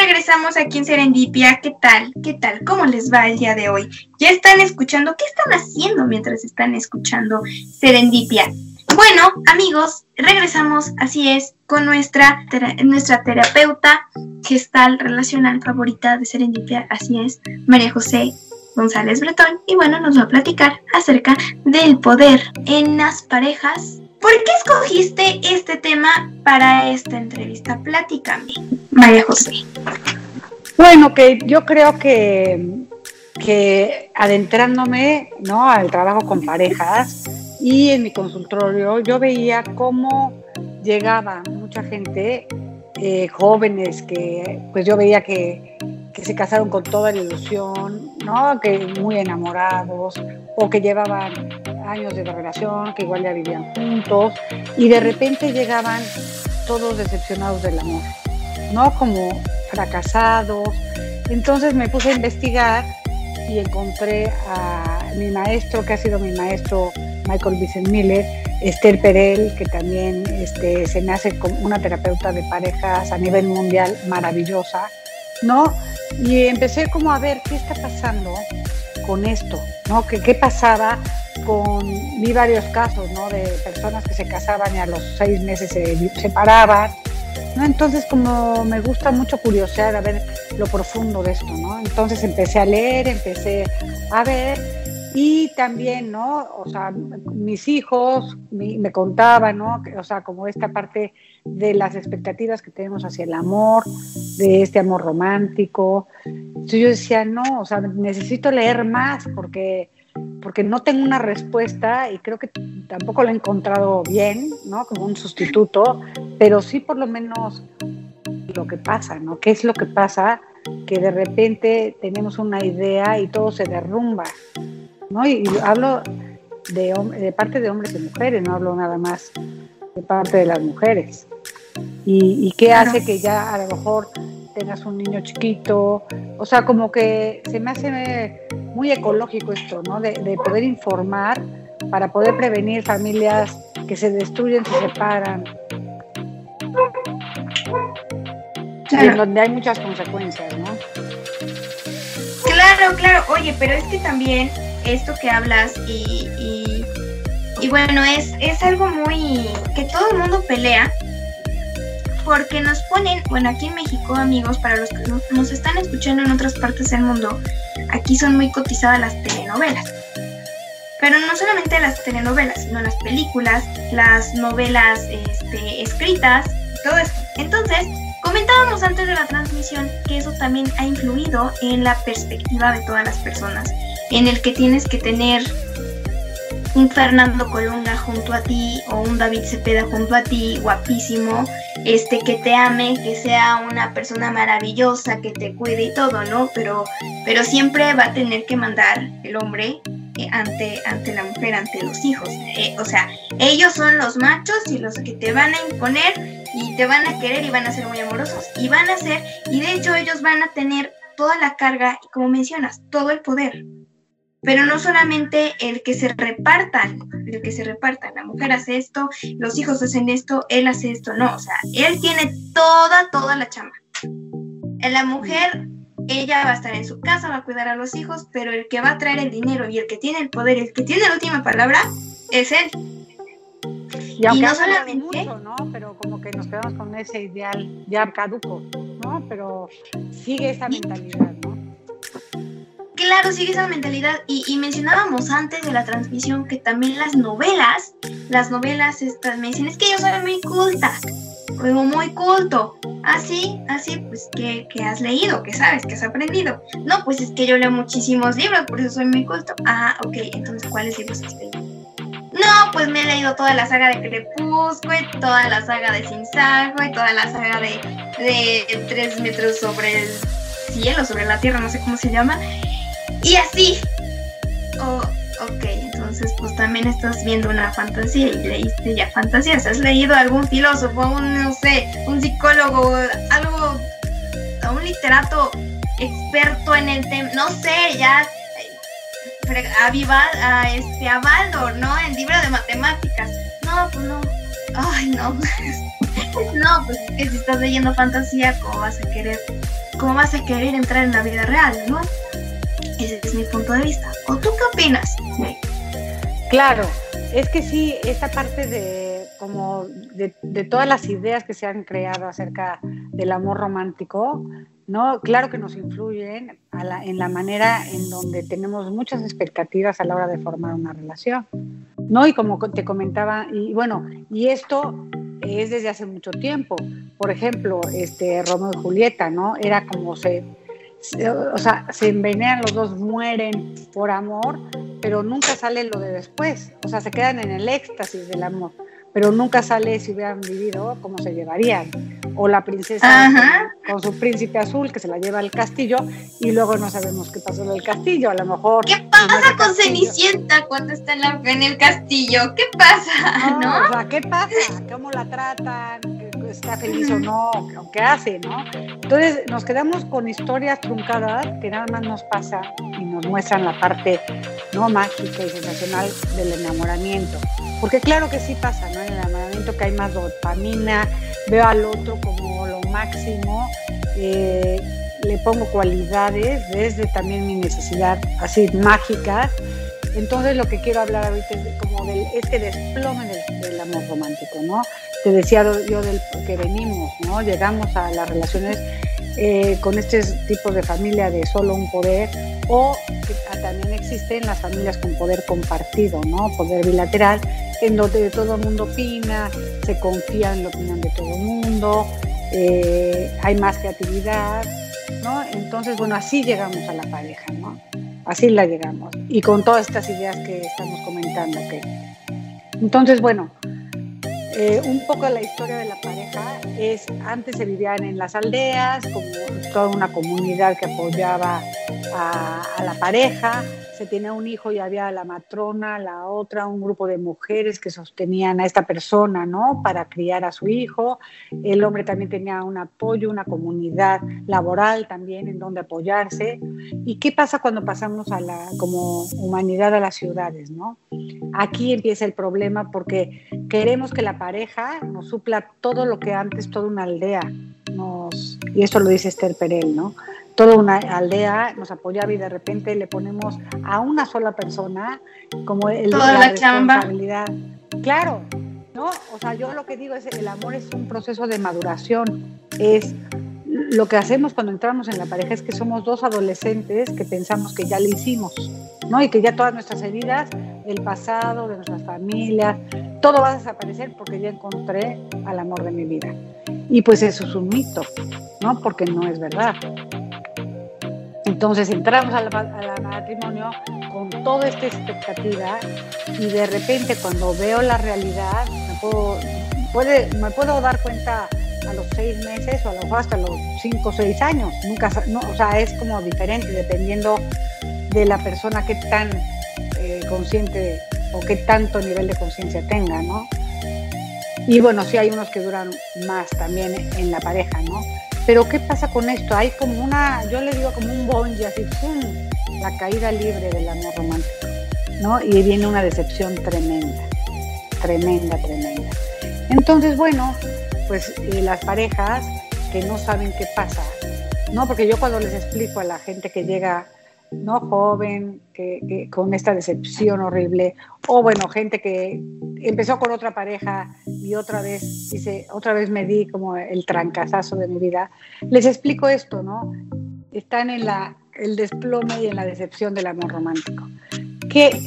regresamos aquí en Serendipia. ¿Qué tal? ¿Qué tal? ¿Cómo les va el día de hoy? ¿Ya están escuchando? ¿Qué están haciendo mientras están escuchando Serendipia? Bueno, amigos, regresamos, así es, con nuestra, nuestra terapeuta gestal relacional favorita de Serendipia, así es, María José González Bretón. Y bueno, nos va a platicar acerca del poder en las parejas. ¿Por qué escogiste este tema para esta entrevista? Platícame, María José. Bueno, que yo creo que, que adentrándome ¿no? al trabajo con parejas, y en mi consultorio yo veía cómo llegaba mucha gente, eh, jóvenes que pues yo veía que, que, se casaron con toda la ilusión, ¿no? que muy enamorados o que llevaban años de relación, que igual ya vivían juntos y de repente llegaban todos decepcionados del amor, ¿no? Como fracasados. Entonces me puse a investigar y encontré a mi maestro, que ha sido mi maestro Michael Vincent Miller, Esther Perel, que también este, se me hace como una terapeuta de parejas a nivel mundial maravillosa, ¿no? Y empecé como a ver qué está pasando con esto, ¿no? ¿Qué, qué pasaba con, vi varios casos, ¿no? De personas que se casaban y a los seis meses se separaban, ¿no? Entonces como me gusta mucho curiosear a ver lo profundo de esto, ¿no? Entonces empecé a leer, empecé a ver y también, ¿no? O sea, mis hijos me contaban, ¿no? O sea, como esta parte de las expectativas que tenemos hacia el amor, de este amor romántico. Entonces yo decía, no, o sea, necesito leer más porque, porque no tengo una respuesta y creo que tampoco lo he encontrado bien, ¿no? Como un sustituto, pero sí por lo menos lo que pasa, ¿no? ¿Qué es lo que pasa? Que de repente tenemos una idea y todo se derrumba. ¿no? Y, hablo de, de, parte de hombres y mujeres, no hablo nada más de parte de las mujeres. Y, y qué hace que ya a lo mejor tengas un niño chiquito, o sea, como que se me hace muy ecológico esto, ¿no? De, de poder informar para poder prevenir familias que se destruyen, se separan. En donde hay muchas consecuencias, ¿no? Claro, claro. Oye, pero es que también esto que hablas y, y, bueno, es, es algo muy que todo el mundo pelea porque nos ponen, bueno, aquí en México, amigos, para los que nos están escuchando en otras partes del mundo, aquí son muy cotizadas las telenovelas. Pero no solamente las telenovelas, sino las películas, las novelas este, escritas, todo esto. Entonces, comentábamos antes de la transmisión que eso también ha influido en la perspectiva de todas las personas en el que tienes que tener un Fernando Colunga junto a ti o un David Cepeda junto a ti, guapísimo, este que te ame, que sea una persona maravillosa, que te cuide y todo, ¿no? Pero, pero siempre va a tener que mandar el hombre eh, ante, ante la mujer, ante los hijos. Eh, o sea, ellos son los machos y los que te van a imponer y te van a querer y van a ser muy amorosos y van a ser, y de hecho ellos van a tener toda la carga y como mencionas, todo el poder pero no solamente el que se repartan, el que se repartan, la mujer hace esto, los hijos hacen esto, él hace esto, no, o sea, él tiene toda, toda la chama. La mujer, ella va a estar en su casa, va a cuidar a los hijos, pero el que va a traer el dinero y el que tiene el poder, el que tiene la última palabra, es él. Y, no solamente... Mucho, ¿no? Pero como que nos quedamos con ese ideal ya caduco, ¿no? Pero sigue esa mentalidad, ¿no? Claro, sigue esa mentalidad. Y, mencionábamos antes de la transmisión que también las novelas, las novelas estas me dicen, es que yo soy muy culta, como muy culto. Así, así, pues, ¿qué, has leído? ¿Qué sabes? ¿Qué has aprendido? No, pues es que yo leo muchísimos libros, por eso soy muy culto. Ah, ok, entonces, ¿cuáles libros has leído? No, pues me he leído toda la saga de Crepúsculo, toda la saga de Sin y toda la saga de, de Tres metros sobre el cielo, sobre la tierra, no sé cómo se llama. Y así. Oh, ok, entonces pues también estás viendo una fantasía y leíste ya fantasías. ¿Has leído algún filósofo, un, no sé, un psicólogo, algo, un literato experto en el tema? No sé, ya a, Vival, a, este, a ¿no? En libro de matemáticas. No, pues no. Ay, no. no, pues es que si estás leyendo fantasía, ¿cómo vas a querer ¿cómo vas a querer entrar en la vida real, no? Ese es mi punto de vista. ¿O tú qué opinas? Claro, es que sí, esta parte de como de, todas las ideas que se han creado acerca del amor romántico, ¿no? Claro que nos influyen en la manera en donde tenemos muchas expectativas a la hora de formar una relación, ¿no? Y como te comentaba, y bueno, y esto es desde hace mucho tiempo. Por ejemplo, este Romeo y Julieta, ¿no? Era como se, o sea, se envenenan los dos, mueren por amor, pero nunca sale lo de después. O sea, se quedan en el éxtasis del amor pero nunca sale si hubieran vivido cómo se llevarían. O la princesa con, su príncipe azul que se la lleva al castillo y luego no sabemos qué pasó en el castillo. A lo mejor. ¿Qué pasa con Cenicienta cuando está en, la, en, el castillo? ¿Qué pasa? ¿No? O sea, ¿qué pasa? ¿Cómo la tratan? ¿Está feliz o no? ¿Qué hace? ¿no? Entonces nos quedamos con historias truncadas que nada más nos pasa y nos muestran la parte no mágica y sensacional del enamoramiento. Porque claro que sí pasa, ¿no? En el enamoramiento que hay más dopamina, veo al otro como lo máximo, eh, le pongo cualidades desde también mi necesidad así mágicas. Entonces lo que quiero hablar ahorita es como del este desplome del, amor romántico, ¿no? Te decía yo del que venimos, ¿no? Llegamos a las relaciones eh, con este tipo de familia de solo un poder o que también existen las familias con poder compartido, ¿no? Poder bilateral, en donde todo el mundo opina, se confía en la opinión de todo el mundo, eh, hay más creatividad, ¿no? Entonces, bueno, así llegamos a la pareja, ¿no? Así la llegamos. Y con todas estas ideas que estamos comentando. que Entonces, bueno, eh, un poco la historia de la pareja es, antes se vivían en las aldeas, como toda una comunidad que apoyaba a, a la pareja, se tenía un hijo y había la matrona, la otra, un grupo de mujeres que sostenían a esta persona, ¿no? Para criar a su hijo. El hombre también tenía un apoyo, una comunidad laboral también en donde apoyarse. ¿Y qué pasa cuando pasamos a la, como humanidad a las ciudades, ¿no? Aquí empieza el problema porque queremos que la pareja nos supla todo lo que antes toda una aldea nos, y esto lo dice Esther Perel, ¿no? Toda una aldea nos apoyaba y de repente le ponemos a una sola persona como el, toda la, responsabilidad. Claro, ¿no? O sea, yo lo que digo es el amor es un proceso de maduración, es lo que hacemos cuando entramos en la pareja es que somos dos adolescentes que pensamos que ya lo hicimos, ¿no? Y que ya todas nuestras heridas, el pasado, de nuestras familias, todo va a desaparecer porque ya encontré al amor de mi vida. Y pues eso es un mito, ¿no? Porque no es verdad. Entonces entramos al, matrimonio con toda esta expectativa y de repente cuando veo la realidad me puedo, puede, me puedo dar cuenta a los seis meses o a lo mejor hasta los cinco o seis años. Nunca, no, o sea, es como diferente dependiendo de la persona que tan eh, consciente o qué tanto nivel de conciencia tenga, ¿no? Y bueno, sí hay unos que duran más también en la pareja, ¿no? Pero ¿qué pasa con esto? Hay como una, yo le digo como un bonje, así, ¡pum! la caída libre del amor romántico, ¿no? Y viene una decepción tremenda, tremenda, tremenda. Entonces, bueno, pues eh, las parejas que no saben qué pasa, ¿no? Porque yo cuando les explico a la gente que llega no joven, que, con esta decepción horrible, o bueno, gente que empezó con otra pareja y otra vez, dice, otra vez me di como el trancazazo de mi vida, les explico esto, ¿no? Están en la, el desplome y en la decepción del amor romántico. ¿Qué,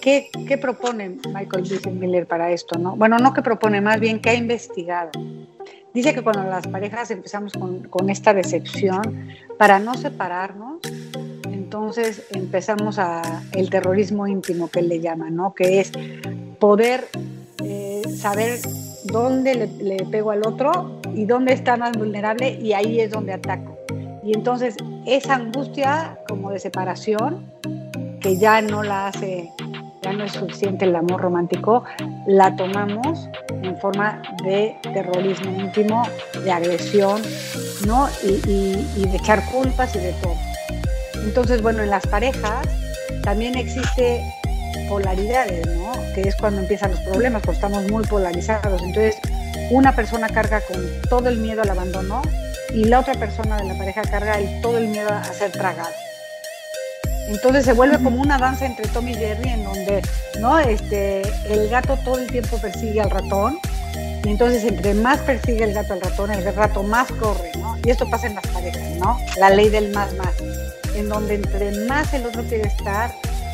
qué, qué propone Michael Miller para esto, no? Bueno, no que propone, más bien que ha investigado. Dice que cuando las parejas empezamos con, con esta decepción, para no separarnos, entonces empezamos a el terrorismo íntimo que le llama, ¿no? Que es poder eh, saber dónde le, pego al otro y dónde está más vulnerable y ahí es donde ataco. Y entonces esa angustia como de separación, que ya no la hace, ya no es suficiente el amor romántico, la tomamos en forma de terrorismo íntimo, de agresión, ¿no? y de echar culpas y de todo. Entonces, bueno, en las parejas también existe polaridades, ¿no? Que es cuando empiezan los problemas, porque estamos muy polarizados. Entonces, una persona carga con todo el miedo al abandono y la otra persona de la pareja carga todo el miedo a ser tragado. Entonces se vuelve como una danza entre Tom y Jerry en donde ¿no? este, el gato todo el tiempo persigue al ratón y entonces entre más persigue el gato al ratón, el gato más corre, ¿no? Y esto pasa en las parejas, ¿no? La ley del más más, en donde entre más el otro quiere estar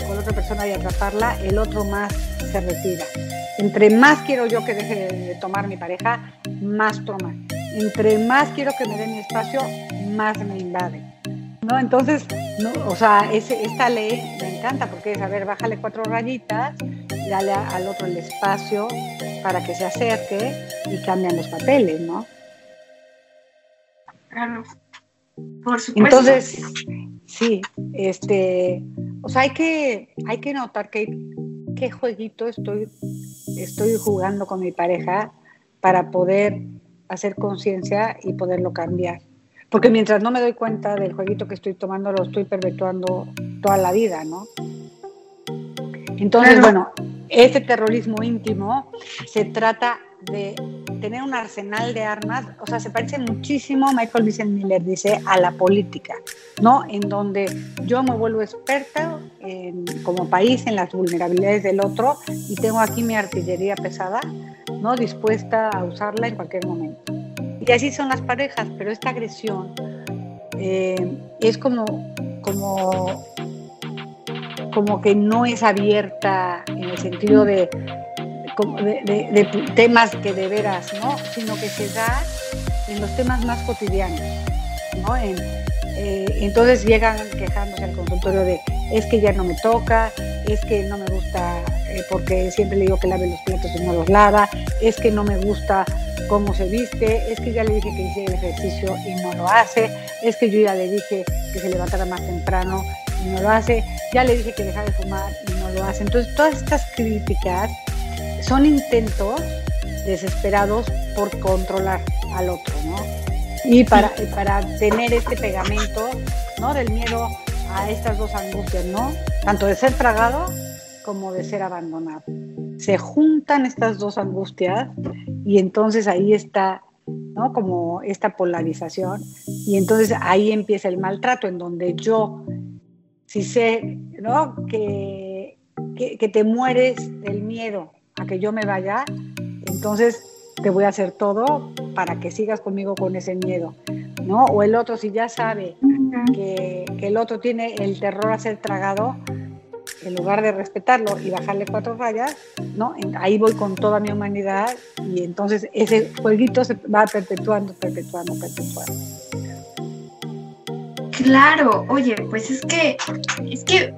con la otra persona y atraparla, el otro más se retira. Entre más quiero yo que deje de tomar mi pareja, más toma. Entre más quiero que me dé mi espacio, más me invade. ¿No? Entonces, no, o sea, ese, esta ley me encanta porque es, a ver, bájale cuatro rayitas, dale al otro el espacio para que se acerque y cambian los papeles, ¿no? Claro, por supuesto. Entonces, sí, este, o sea, hay que, hay que notar que, qué jueguito estoy, estoy jugando con mi pareja para poder hacer conciencia y poderlo cambiar. Porque mientras no me doy cuenta del jueguito que estoy tomando, lo estoy perpetuando toda la vida, ¿no? Entonces, bueno, este terrorismo íntimo se trata de tener un arsenal de armas, o sea, se parece muchísimo, Michael Vincent Miller dice, a la política, ¿no? En donde yo me vuelvo experta como país en las vulnerabilidades del otro y tengo aquí mi artillería pesada, ¿no? Dispuesta a usarla en cualquier momento. Y así son las parejas, pero esta agresión eh, es como, como, como que no es abierta en el sentido de, de, temas que de veras, ¿no? Sino que se da en los temas más cotidianos, ¿no? Eh, entonces llegan quejándose al consultorio de es que ya no me toca, es que no me gusta eh, porque siempre le digo que lave los platos y no los lava, es que no me gusta cómo se viste, es que ya le dije que hiciera el ejercicio y no lo hace, es que yo ya le dije que se levantara más temprano y no lo hace, ya le dije que dejara de fumar y no lo hace. Entonces todas estas críticas son intentos desesperados por controlar al otro, ¿no? Y para, para tener este pegamento, ¿no? Del miedo a estas dos angustias, ¿no? Tanto de ser tragado como de ser abandonado. Se juntan estas dos angustias y entonces ahí está, ¿no? Como esta polarización y entonces ahí empieza el maltrato en donde yo, si sé, ¿no? Que, que, te mueres del miedo a que yo me vaya, entonces te voy a hacer todo para que sigas conmigo con ese miedo, ¿no? O el otro, si ya sabe que, que, el otro tiene el terror a ser tragado, en lugar de respetarlo y bajarle cuatro rayas, ¿no? Ahí voy con toda mi humanidad y entonces ese jueguito se va perpetuando, perpetuando, perpetuando. Claro, oye, pues es que, es que,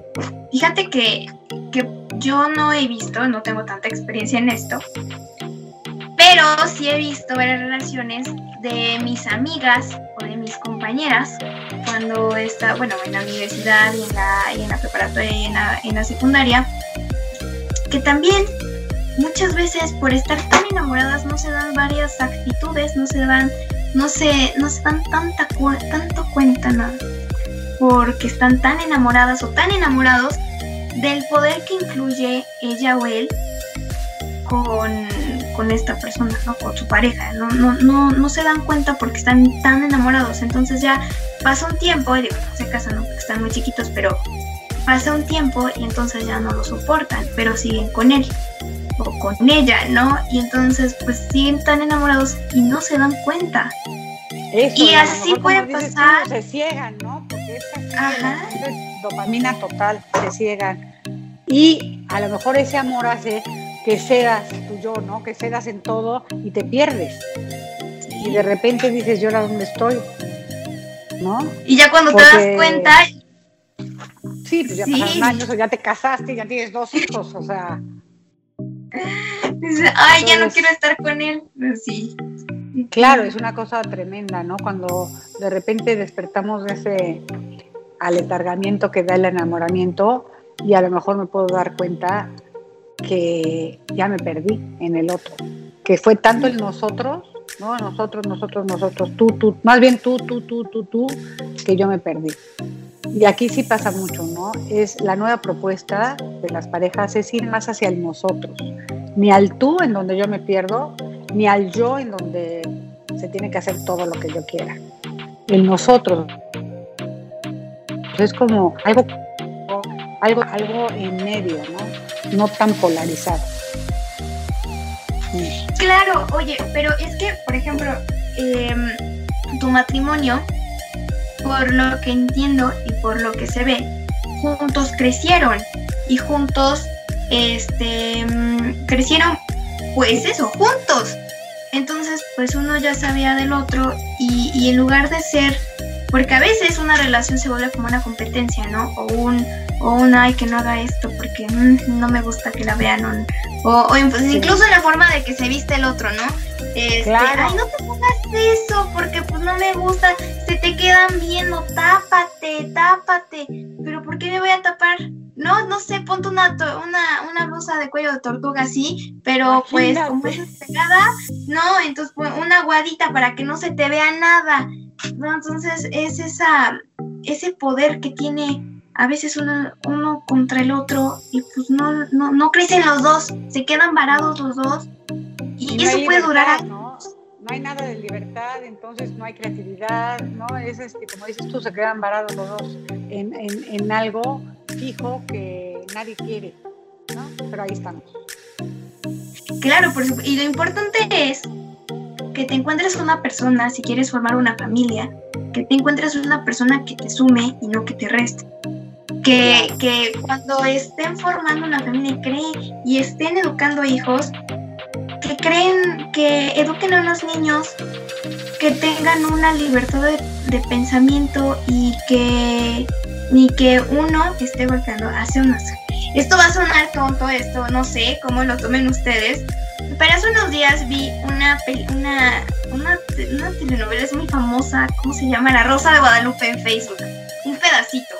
fíjate que, que yo no he visto, no tengo tanta experiencia en esto, pero sí he visto varias relaciones de mis amigas o de mis compañeras cuando está, bueno, en la universidad y en la, y en la preparatoria y en la, en la secundaria, que también muchas veces por estar tan enamoradas no se dan varias actitudes, no se dan, no se, no se dan tanta, tanto cuenta nada, porque están tan enamoradas o tan enamorados del poder que incluye ella o él con, con esta persona, ¿no? Con su pareja. No, no, no, no se dan cuenta porque están tan enamorados. Entonces ya pasa un tiempo, y digo, no se casan porque están muy chiquitos, pero pasa un tiempo y entonces ya no lo soportan, pero siguen con él o con ella, ¿no? Y entonces pues siguen tan enamorados y no se dan cuenta. y así puede pasar. se ciegan, ¿no? Porque es dopamina total, se ciegan. Y a lo mejor ese amor hace que cedas tú yo, ¿no? Que cedas en todo y te pierdes. Y de repente dices, ¿yo ahora dónde estoy? ¿No? Y ya cuando te das cuenta... Sí, pues ya pasaron años, o ya te casaste, ya tienes dos hijos, o sea... Ay, ya no quiero estar con él. Pues sí. Claro, es una cosa tremenda, ¿no? Cuando de repente despertamos de ese aletargamiento que da el enamoramiento y a lo mejor me puedo dar cuenta que ya me perdí en el otro, que fue tanto el nosotros, ¿no? Nosotros, nosotros, nosotros, tú, tú, más bien tú, tú, tú, tú, tú, que yo me perdí. Y aquí sí pasa mucho, ¿no? Es la nueva propuesta de las parejas es ir más hacia el nosotros, ni al tú en donde yo me pierdo, ni al yo en donde se tiene que hacer todo lo que yo quiera. el nosotros. Es como algo, algo, algo en medio, ¿no? No tan polarizado. Claro, oye, pero es que, por ejemplo, em, tu matrimonio, por lo que entiendo y por lo que se ve, juntos crecieron y juntos este mm, crecieron pues eso, juntos. Entonces, pues uno ya sabía del otro y, y en lugar de ser porque a veces una relación se vuelve como una competencia, ¿no? O un, o un ay, que no haga esto porque mm, no me gusta que la vean. O, o incluso en la forma de que se viste el otro, ¿no? Este, Ay, no te pongas eso porque pues no me gusta, se te quedan viendo, tápate, tápate. Pero ¿por qué me voy a tapar? No, no sé, ponte una, una, una blusa de cuello de tortuga así, pero pues como es pegada, no, entonces pues, una guadita para que no se te vea nada. ¿no? Entonces es esa, ese poder que tiene a veces uno, uno contra el otro y pues no, no, no crecen los dos, se quedan varados los dos y, eso puede durar ¿no? no hay nada de libertad, entonces no hay creatividad, ¿no? Es este, como dices tú, se quedan varados los dos en, en, en algo fijo que nadie quiere, ¿no? Pero ahí estamos. Claro, por supuesto. Y lo importante es que te encuentres una persona, si quieres formar una familia, que te encuentres una persona que te sume y no que te reste. Que, que cuando estén formando una familia y creen y estén educando hijos, que creen, que eduquen a los niños, que tengan una libertad de, pensamiento y que ni que uno esté golpeando hacia uno. Esto va a sonar tonto, esto no sé cómo lo tomen ustedes, pero hace unos días vi una, una, una, una telenovela, es muy famosa, ¿cómo se llama? La Rosa de Guadalupe en Facebook. Un pedacito.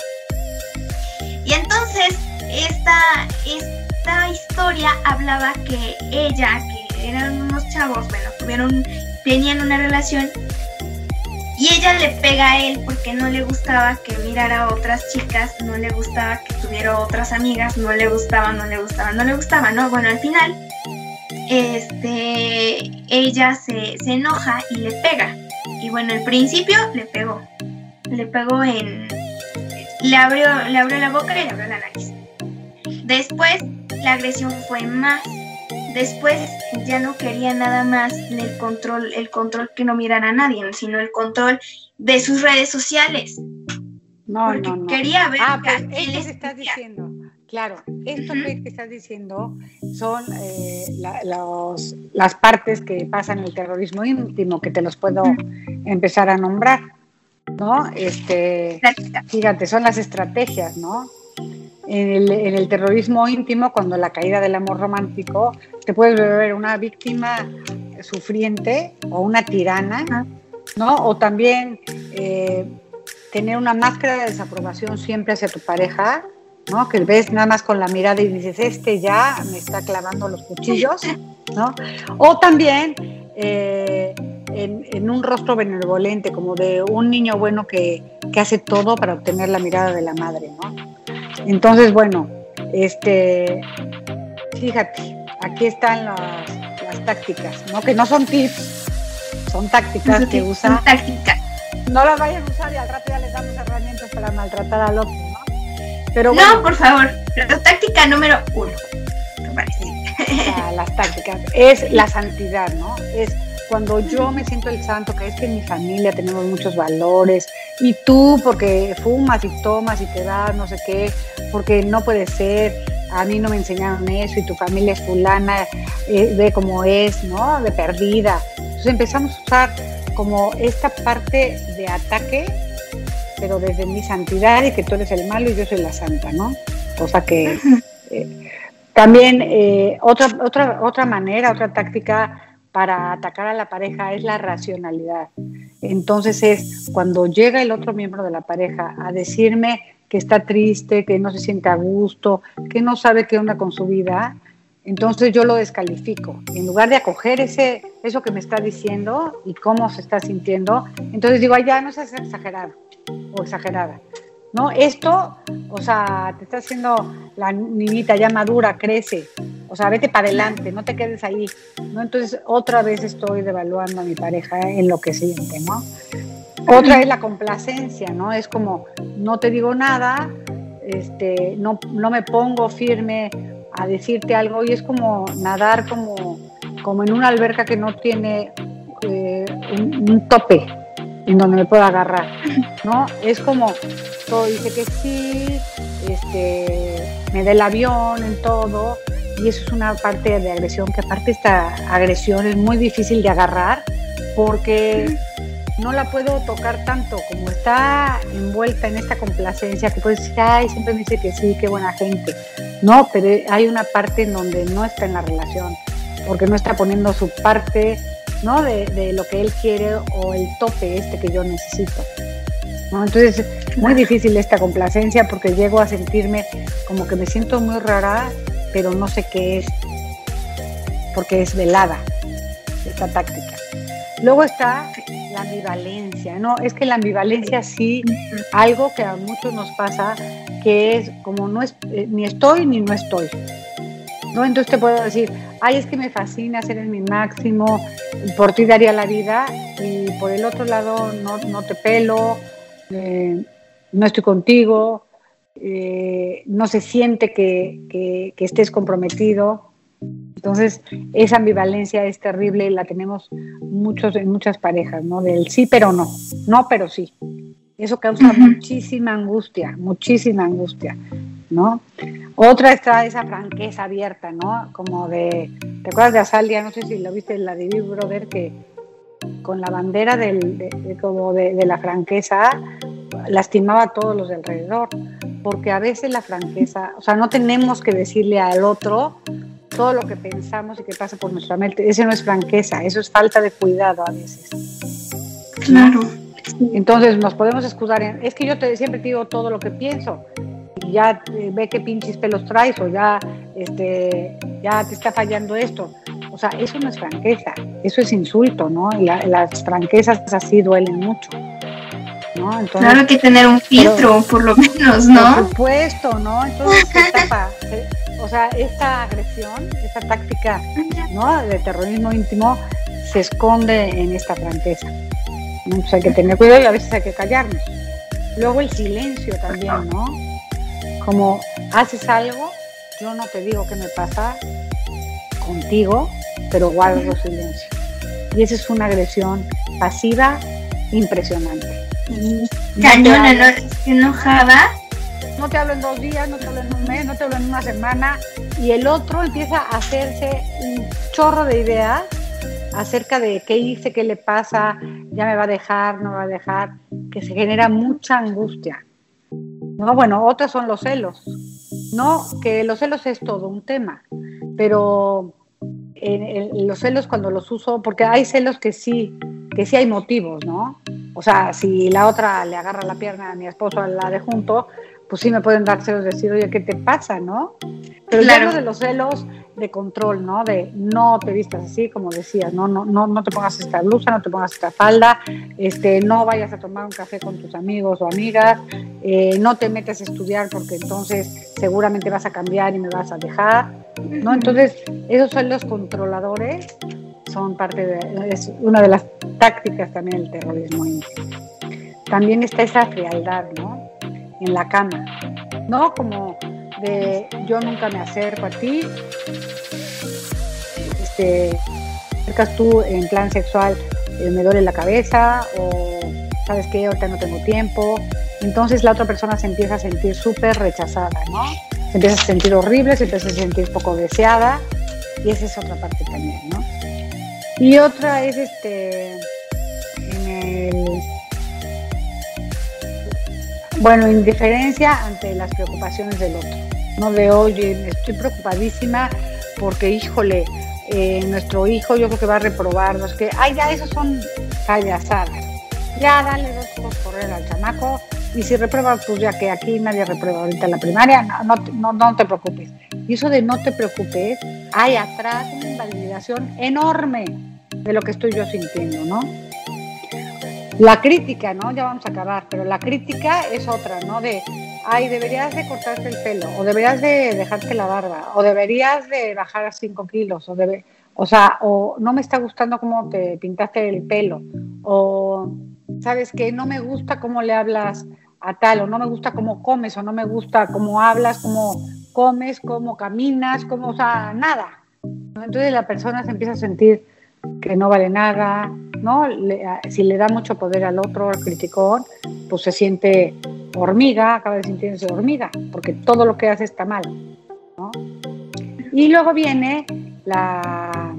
Y entonces, esta, esta historia hablaba que ella, que eran unos chavos, bueno, tuvieron, tenían una relación y ella le pega a él porque no le gustaba que mirara a otras chicas, no le gustaba que tuviera otras amigas, no le gustaba, no le gustaba, no le gustaba, ¿no? Bueno, al final este, ella se, enoja y le pega. Y bueno, al principio le pegó. Le pegó en... Le abrió, le abrió la boca y le abrió la nariz. Después la agresión fue más. Después ya no quería nada más el control, el control que no mirara a nadie, sino el control de sus redes sociales. No, no, no. Quería ver. Ah, pues, ¿qué estás diciendo? Claro, esto que estás diciendo son eh, las partes que pasan en el terrorismo íntimo, que te los puedo empezar a nombrar, ¿no? Este, fíjate, son las estrategias, ¿no? En el, terrorismo íntimo, cuando la caída del amor romántico, te puedes ver una víctima sufriente o una tirana, ¿no? O también eh, tener una máscara de desaprobación siempre hacia tu pareja, ¿no? Que ves nada más con la mirada y dices, este ya me está clavando los cuchillos, ¿no? O también eh, en, un rostro benevolente, como de un niño bueno que, hace todo para obtener la mirada de la madre, ¿no? Entonces, bueno, este, fíjate, aquí están las, las tácticas, ¿no? Que no son tips, son tácticas que usan. tácticas. No las vayan a usar y al rato ya les damos herramientas para maltratar al otro no, por favor, la táctica número uno, las tácticas es la santidad, ¿no? Es cuando yo me siento el santo, que es que en mi familia tenemos muchos valores, y tú porque fumas y tomas y te das no sé qué, porque no puede ser, a mí no me enseñaron eso y tu familia es fulana, eh, ve cómo es, ¿no? De perdida. Entonces empezamos a usar como esta parte de ataque pero desde mi santidad y que tú eres el malo y yo soy la santa, ¿no? Cosa que eh, también eh, otra, otra, otra manera, otra táctica para atacar a la pareja es la racionalidad. Entonces es cuando llega el otro miembro de la pareja a decirme que está triste, que no se siente a gusto, que no sabe qué onda con su vida, entonces yo lo descalifico. Y en lugar de acoger ese, eso que me está diciendo y cómo se está sintiendo, entonces digo, ay, ya no seas exagerado o exagerada. ¿No? Esto, o sea, te está haciendo la niñita ya madura, crece. O sea, vete para adelante, no te quedes ahí. ¿no? Entonces, otra vez estoy devaluando a mi pareja en lo que siente, ¿no? Otra es la complacencia, ¿no? Es como, no te digo nada, este, no, no me pongo firme a decirte algo y es como nadar como, como en una alberca que no tiene eh, un, tope en donde me pueda agarrar, ¿no? Es como, todo dice que sí, este, me da el avión en todo, y eso es una parte de agresión, que aparte esta agresión es muy difícil de agarrar porque no la puedo tocar tanto, como está envuelta en esta complacencia, que puedes decir, ay, siempre me dice que sí, qué buena gente. No, pero hay una parte en donde no está en la relación, porque no está poniendo su parte, ¿no? De, de lo que él quiere o el tope este que yo necesito. ¿no? Entonces, muy difícil esta complacencia porque llego a sentirme como que me siento muy rara, pero no sé qué es, porque es velada esta táctica. Luego está la ambivalencia, ¿no? Es que la ambivalencia sí, algo que a muchos nos pasa, que es como no es, eh, ni estoy ni no estoy. ¿No? Entonces te puedo decir, ay, es que me fascina ser en mi máximo, por ti daría la vida, y por el otro lado no, no te pelo, eh, no estoy contigo, eh, no se siente que, que, que estés comprometido, entonces, esa ambivalencia es terrible la tenemos muchos, en muchas parejas, ¿no? Del sí, pero no, no, pero sí. Eso causa muchísima angustia, muchísima angustia, ¿no? Otra está esa franqueza abierta, ¿no? Como de, ¿te acuerdas de Azalia? No sé si lo viste en la de Big Brother, que con la bandera del, de, como de, de la franqueza lastimaba a todos los de alrededor, porque a veces la franqueza, o sea, no tenemos que decirle al otro todo lo que pensamos y que pasa por nuestra mente. Eso no es franqueza, eso es falta de cuidado a veces. Claro. Entonces nos podemos escudar en, es que yo te, siempre te digo todo lo que pienso ya eh, ve qué pinches pelos traes o ya, este, ya te está fallando esto. O sea, eso no es franqueza, eso es insulto, ¿no? las franquezas así duelen mucho. ¿no? Entonces, claro que tener un filtro, por lo menos, ¿no? Por supuesto, ¿no? Entonces, ¿qué tapa? o sea, esta agresión, esta táctica ¿no? de terrorismo íntimo se esconde en esta franqueza. Entonces hay que tener cuidado y a veces hay que callarnos. Luego el silencio también, ¿no? Como haces algo, yo no te digo qué me pasa contigo, pero guardo silencio. Y esa es una agresión pasiva impresionante. Cañona, ¿no? enojada no te hablo en dos días, no te hablo en un mes, no te hablo en una semana, y el otro empieza a hacerse un chorro de ideas acerca de qué hice, qué le pasa, ya me va a dejar, no va a dejar, que se genera mucha angustia. No, bueno, otros son los celos. No, que los celos es todo un tema, pero en, los celos cuando los uso, porque hay celos que sí, que sí hay motivos, ¿no? O sea, si la otra le agarra la pierna a mi esposo a la de junto, pues sí me pueden dar celos, decir, oye, ¿qué te pasa, no? Pero claro. de los celos de control, ¿no? De no te vistas así, como decías, ¿no? No, no, no te pongas esta blusa, no te pongas esta falda, este, no vayas a tomar un café con tus amigos o amigas, eh, no te metas a estudiar porque entonces seguramente vas a cambiar y me vas a dejar, ¿no? Entonces, esos celos controladores son parte de, es una de las tácticas también del terrorismo También está esa frialdad, ¿no? En la cama, ¿no? Como de yo nunca me acerco a ti, este, acercas tú en plan sexual, eh, me duele la cabeza o sabes que ahorita no tengo tiempo, entonces la otra persona se empieza a sentir súper rechazada, ¿no? Se empieza a sentir horrible, se empieza a sentir poco deseada y esa es otra parte también, ¿no? Y otra es este bueno, indiferencia ante las preocupaciones del otro. No de, oye, estoy preocupadísima porque, híjole, eh, nuestro hijo yo creo que va a reprobarnos, que, ay, ya, esos son payasadas. Ya, dale dos por correr al chamaco y si reprueba, pues ya que aquí nadie reprueba ahorita en la primaria, no, no, no te preocupes. Y eso de no te preocupes, hay atrás una invalidación enorme de lo que estoy yo sintiendo, ¿no? La crítica, ¿no? Ya vamos a acabar, pero la crítica es otra, ¿no? De, ay, deberías de cortarte el pelo, o deberías de dejarte la barba, o deberías de bajar 5 kilos, o debe, o sea, o no me está gustando cómo te pintaste el pelo, o ¿sabes qué? No me gusta cómo le hablas a tal, o no me gusta cómo comes, o no me gusta cómo hablas, cómo comes, cómo caminas, cómo, o sea, nada. Entonces la persona se empieza a sentir que no vale nada, ¿no? si le da mucho poder al otro, al criticón, pues se siente hormiga, acaba de sentirse hormiga, porque todo lo que hace está mal. Y luego viene la,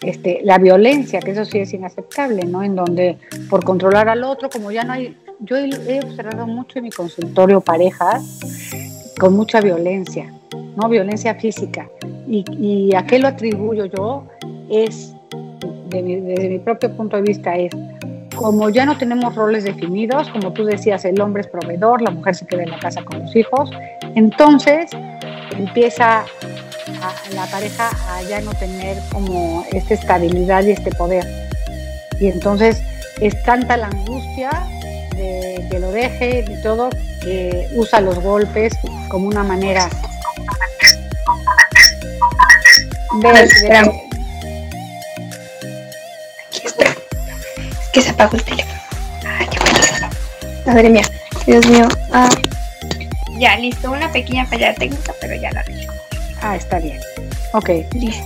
este, la violencia, que eso sí es inaceptable, ¿no? En donde por controlar al otro, como ya no hay, yo he, observado mucho en mi consultorio parejas con mucha violencia, ¿no? Violencia física. Y, y a qué lo atribuyo yo es, desde mi propio punto de vista, es como ya no tenemos roles definidos, como tú decías, el hombre es proveedor, la mujer se queda en la casa con los hijos, entonces empieza la pareja a ya no tener como esta estabilidad y este poder. Y entonces es tanta la angustia de que lo deje y todo que usa los golpes como una manera de, que se apagó el teléfono. Ay, qué Madre mía, Dios mío. Ah. Ya, listo, una pequeña falla técnica, pero ya la arreglé. Ah, está bien. Ok.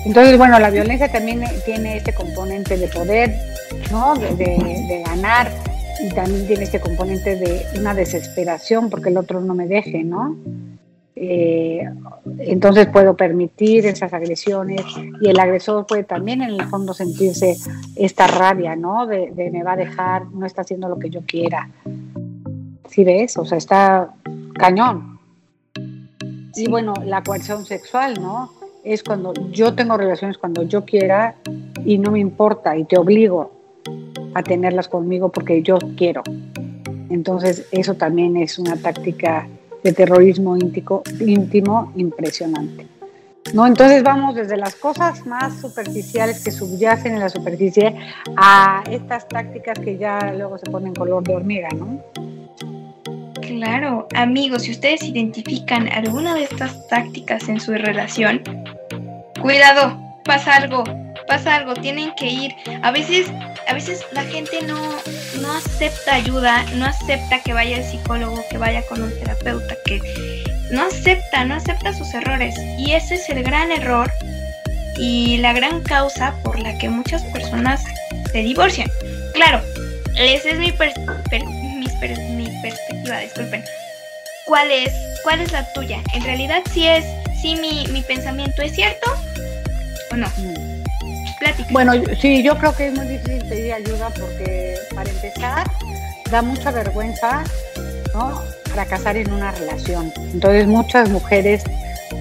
Entonces, bueno, la violencia también tiene este componente de poder, ¿no? De, ganar y también tiene este componente de una desesperación porque el otro no me deje, ¿no? Eh, entonces puedo permitir esas agresiones y el agresor puede también en el fondo sentirse esta rabia, ¿no? De, de me va a dejar, no está haciendo lo que yo quiera. ¿Sí ves? O sea, está cañón. Y bueno, la coerción sexual, ¿no? Es cuando yo tengo relaciones cuando yo quiera y no me importa y te obligo a tenerlas conmigo porque yo quiero. Entonces, eso también es una táctica de terrorismo íntimo, íntimo impresionante. ¿No? Entonces vamos desde las cosas más superficiales que subyacen en la superficie a estas tácticas que ya luego se ponen color de hormiga, ¿no? Claro, amigos, si ustedes identifican alguna de estas tácticas en su relación, cuidado, pasa algo, pasa algo, tienen que ir. A veces, a veces la gente no, no acepta ayuda, no acepta que vaya al psicólogo, que vaya con un terapeuta, que no acepta, no acepta sus errores. Y ese es el gran error y la gran causa por la que muchas personas se divorcian. Claro, esa es mi, mi perspectiva, disculpen. ¿Cuál es, ¿Cuál es la tuya? En realidad, si es, si mi, mi pensamiento es cierto o no. Plática. Bueno, sí, yo creo que es muy difícil pedir ayuda porque, para empezar, da mucha vergüenza, ¿no? Fracasar en una relación. Entonces, muchas mujeres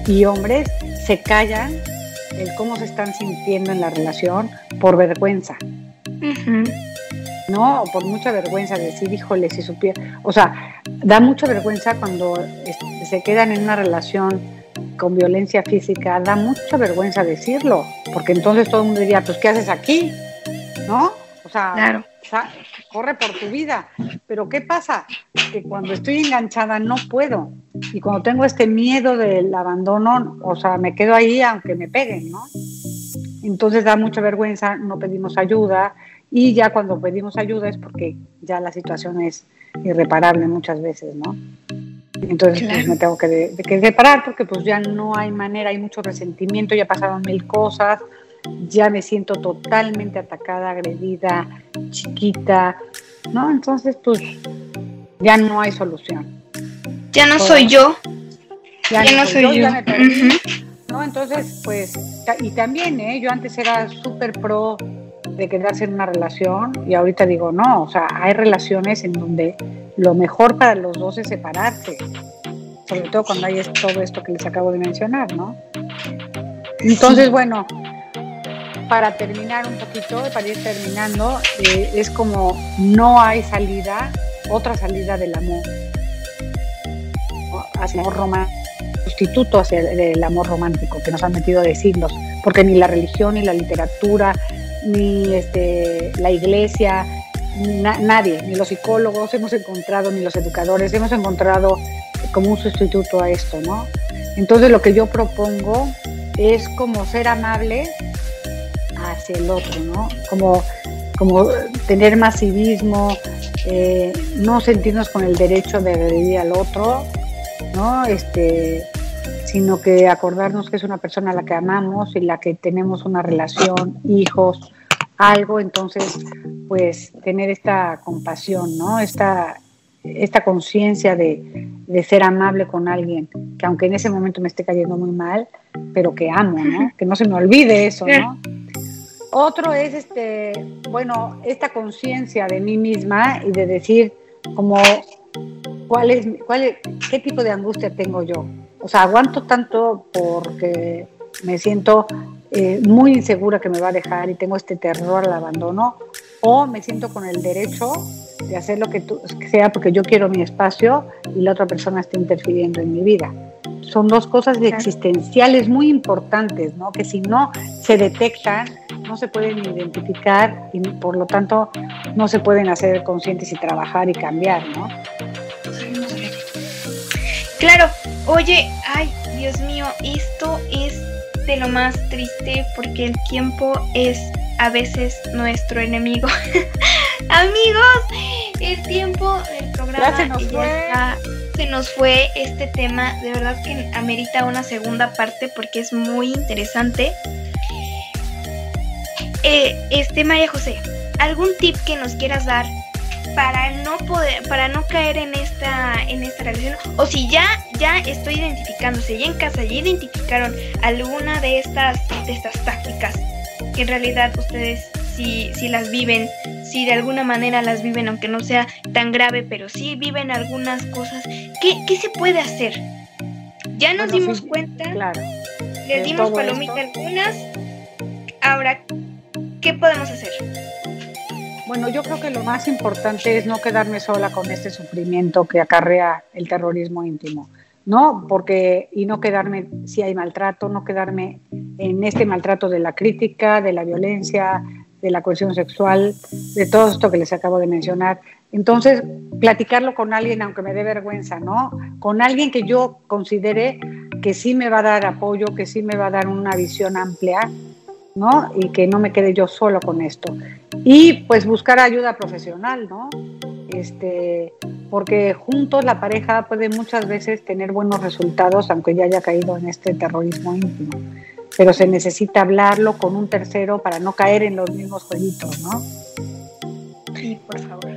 y hombres se callan el cómo se están sintiendo en la relación por vergüenza. ¿no? Por mucha vergüenza decir, híjole, si supiera. O sea, da mucha vergüenza cuando se quedan en una relación con violencia física, da mucha vergüenza decirlo, porque entonces todo el mundo diría, pues, ¿qué haces aquí? ¿No? O sea, corre por tu vida. Pero ¿qué pasa? Que cuando estoy enganchada no puedo. Y cuando tengo este miedo del abandono, o sea, me quedo ahí aunque me peguen, ¿no? Entonces da mucha vergüenza, no pedimos ayuda, y ya cuando pedimos ayuda es porque ya la situación es irreparable muchas veces, ¿no? Entonces pues, me tengo que, de, que separar porque pues ya no hay manera, hay mucho resentimiento, ya pasaron mil cosas, ya me siento totalmente atacada, agredida, chiquita, ¿no? Entonces pues ya no hay solución. Ya no soy yo. Ya, no, soy yo. yo. ¿no? Entonces pues, y también, ¿eh? Yo antes era súper pro de quedarse en una relación y ahorita digo, no, o sea, hay relaciones en donde lo mejor para los dos es separarse, sobre todo cuando hay todo esto que les acabo de mencionar, ¿no? Entonces, bueno, para terminar un poquito, para ir terminando, eh, es como no hay salida, otra salida del amor, hacia el amor romántico, sustituto hacia el amor romántico que nos han metido de siglos, porque ni la religión, ni la literatura, ni este, la iglesia, nadie, ni los psicólogos hemos encontrado, ni los educadores hemos encontrado como un sustituto a esto, ¿no? Entonces lo que yo propongo es como ser amable hacia el otro, ¿no? Como, como tener más civismo, eh, no sentirnos con el derecho de agredir al otro, ¿no? Este, sino que acordarnos que es una persona a la que amamos y la que tenemos una relación, hijos, algo, entonces, pues tener esta compasión, ¿no? Esta, esta conciencia de, de, ser amable con alguien, que aunque en ese momento me esté cayendo muy mal, pero que amo, ¿no? Que no se me olvide eso, ¿no? Otro es, este, bueno, esta conciencia de mí misma y de decir como cuál es, cuál qué tipo de angustia tengo yo. O sea, aguanto tanto porque me siento eh, muy insegura que me va a dejar y tengo este terror al abandono, o me siento con el derecho de hacer lo que, sea porque yo quiero mi espacio y la otra persona está interfiriendo en mi vida. Son dos cosas existenciales muy importantes, ¿no? Que si no se detectan, no se pueden identificar y por lo tanto no se pueden hacer conscientes y trabajar y cambiar, ¿no? Claro, oye, ay, Dios mío, esto es de lo más triste porque el tiempo es a veces nuestro enemigo. Amigos, el tiempo del programa se nos, fue. se nos fue este tema. De verdad que amerita una segunda parte porque es muy interesante. Eh, este María José, ¿algún tip que nos quieras dar para no poder, para no caer en esta, en esta relación? O si ya, ya estoy identificándose, ya en casa ya identificaron alguna de estas, de estas tácticas que en realidad ustedes si, si las viven, si de alguna manera las viven, aunque no sea tan grave, pero sí viven algunas cosas, ¿qué, qué se puede hacer? Ya nos dimos cuenta, claro, le dimos palomita algunas, ahora, ¿qué podemos hacer? Bueno, yo creo que lo más importante es no quedarme sola con este sufrimiento que acarrea el terrorismo íntimo. ¿no? Porque, y no quedarme, si hay maltrato, no quedarme en este maltrato de la crítica, de la violencia, de la cohesión sexual, de todo esto que les acabo de mencionar. Entonces, platicarlo con alguien, aunque me dé vergüenza, ¿no? Con alguien que yo considere que sí me va a dar apoyo, que sí me va a dar una visión amplia, ¿no? Y que no me quede yo solo con esto. Y pues buscar ayuda profesional, ¿no? Este, porque juntos la pareja puede muchas veces tener buenos resultados, aunque ya haya caído en este terrorismo íntimo pero se necesita hablarlo con un tercero para no caer en los mismos jueguitos, ¿no? Sí, por favor.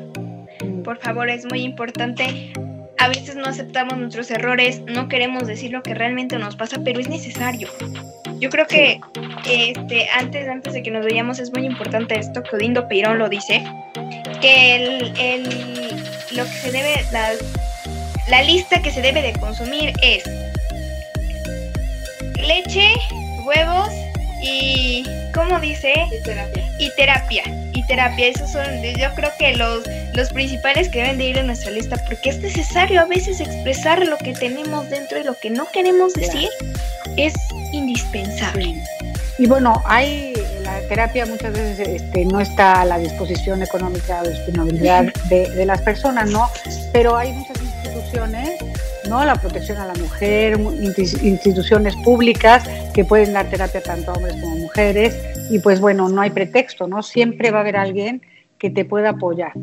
Por favor, es muy importante. A veces no aceptamos nuestros errores, no queremos decir lo que realmente nos pasa, pero es necesario. Yo creo que este, antes, antes de que nos veamos es muy importante esto que Odindo Peirón lo dice, que el, el, lo que se debe, la, la lista que se debe de consumir es leche, huevos y, ¿cómo dice? Y terapia. Y terapia. Y terapia. Esos son, yo creo que los, los principales que deben de ir en nuestra lista, porque es necesario a veces expresar lo que tenemos dentro y lo que no queremos decir. Es indispensable. Y bueno, hay la terapia muchas veces este, no está a la disposición económica o disponibilidad de, de las personas, ¿no? Pero hay muchas instituciones ¿no? La protección a la mujer, instituciones públicas que pueden dar terapia tanto a hombres como a mujeres y pues bueno, no hay pretexto, ¿no? Siempre va a haber alguien que te pueda apoyar.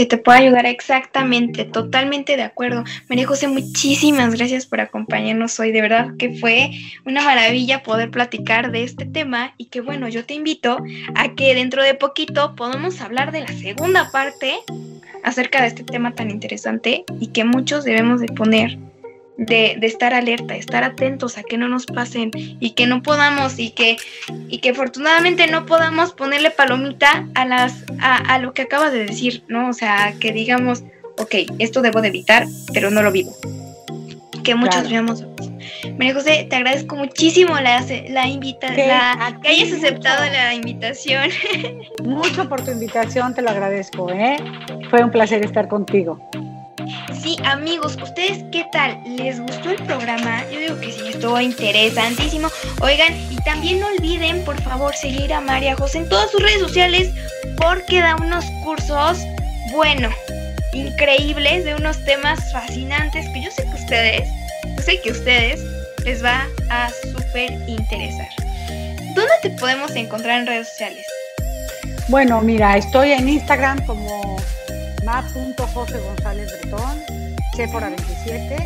Que te pueda ayudar exactamente, totalmente de acuerdo. María José, muchísimas gracias por acompañarnos hoy. De verdad que fue una maravilla poder platicar de este tema y que bueno, yo te invito a que dentro de poquito podamos hablar de la segunda parte acerca de este tema tan interesante y que muchos debemos de poner, de, estar alerta, estar atentos a que no nos pasen y que no podamos y que, y que afortunadamente no podamos ponerle palomita a, las, a, lo que acabas de decir, ¿no? O sea, que digamos, ok, esto debo de evitar, pero no lo vivo. Que muchos veamos María José, te agradezco muchísimo la, la invitación, que hayas aceptado la invitación. Mucho por tu invitación, te lo agradezco, ¿eh? Fue un placer estar contigo. Sí, amigos, ¿ustedes qué tal? ¿Les gustó el programa? Yo digo que sí, estuvo interesantísimo. Oigan, y también no olviden, por favor, seguir a María José en todas sus redes sociales porque da unos cursos, bueno, increíbles, de unos temas fascinantes que yo sé que ustedes sé que ustedes les va a súper interesar. ¿Dónde te podemos encontrar en redes sociales? Bueno, mira, estoy en Instagram como ma.jose González Bretón, Sephora 27,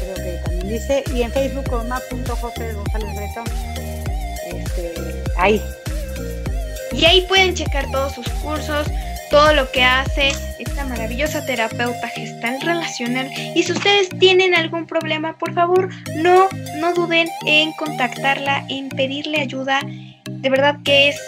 creo que también dice, y en Facebook con ma.jose González Bretón. Este, ahí. Y ahí pueden checar todos sus cursos, todo lo que hace esta maravillosa terapeuta gestal relacional. Y si ustedes tienen algún problema, por favor, no, no duden en contactarla, en pedirle ayuda. De verdad que es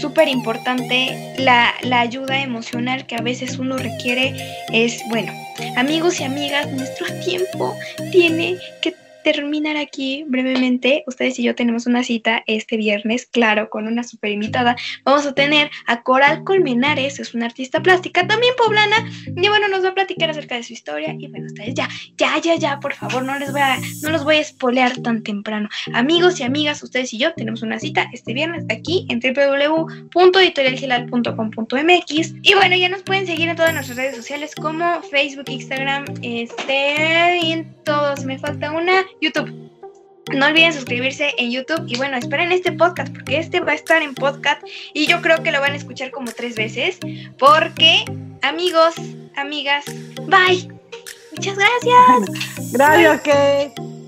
súper importante la, la ayuda emocional que a veces uno requiere. Es, bueno, amigos y amigas, nuestro tiempo tiene que terminar aquí brevemente. Ustedes y yo tenemos una cita este viernes, claro, con una super invitada. Vamos a tener a Coral Colmenares, es una artista plástica, también poblana, y bueno, nos va a platicar acerca de su historia. Y bueno, ustedes ya, ya, ya, ya, por favor, no les voy a, no los voy a espolear tan temprano. Amigos y amigas, ustedes y yo tenemos una cita este viernes aquí en www.editorialgilal.com.mx. Y bueno, ya nos pueden seguir en todas nuestras redes sociales como Facebook, Instagram, este, en todos. Me falta una YouTube. No olviden suscribirse en YouTube y bueno, esperen este podcast porque este va a estar en podcast y yo creo que lo van a escuchar como tres veces porque amigos, amigas, bye. Muchas gracias. Gracias, Kate.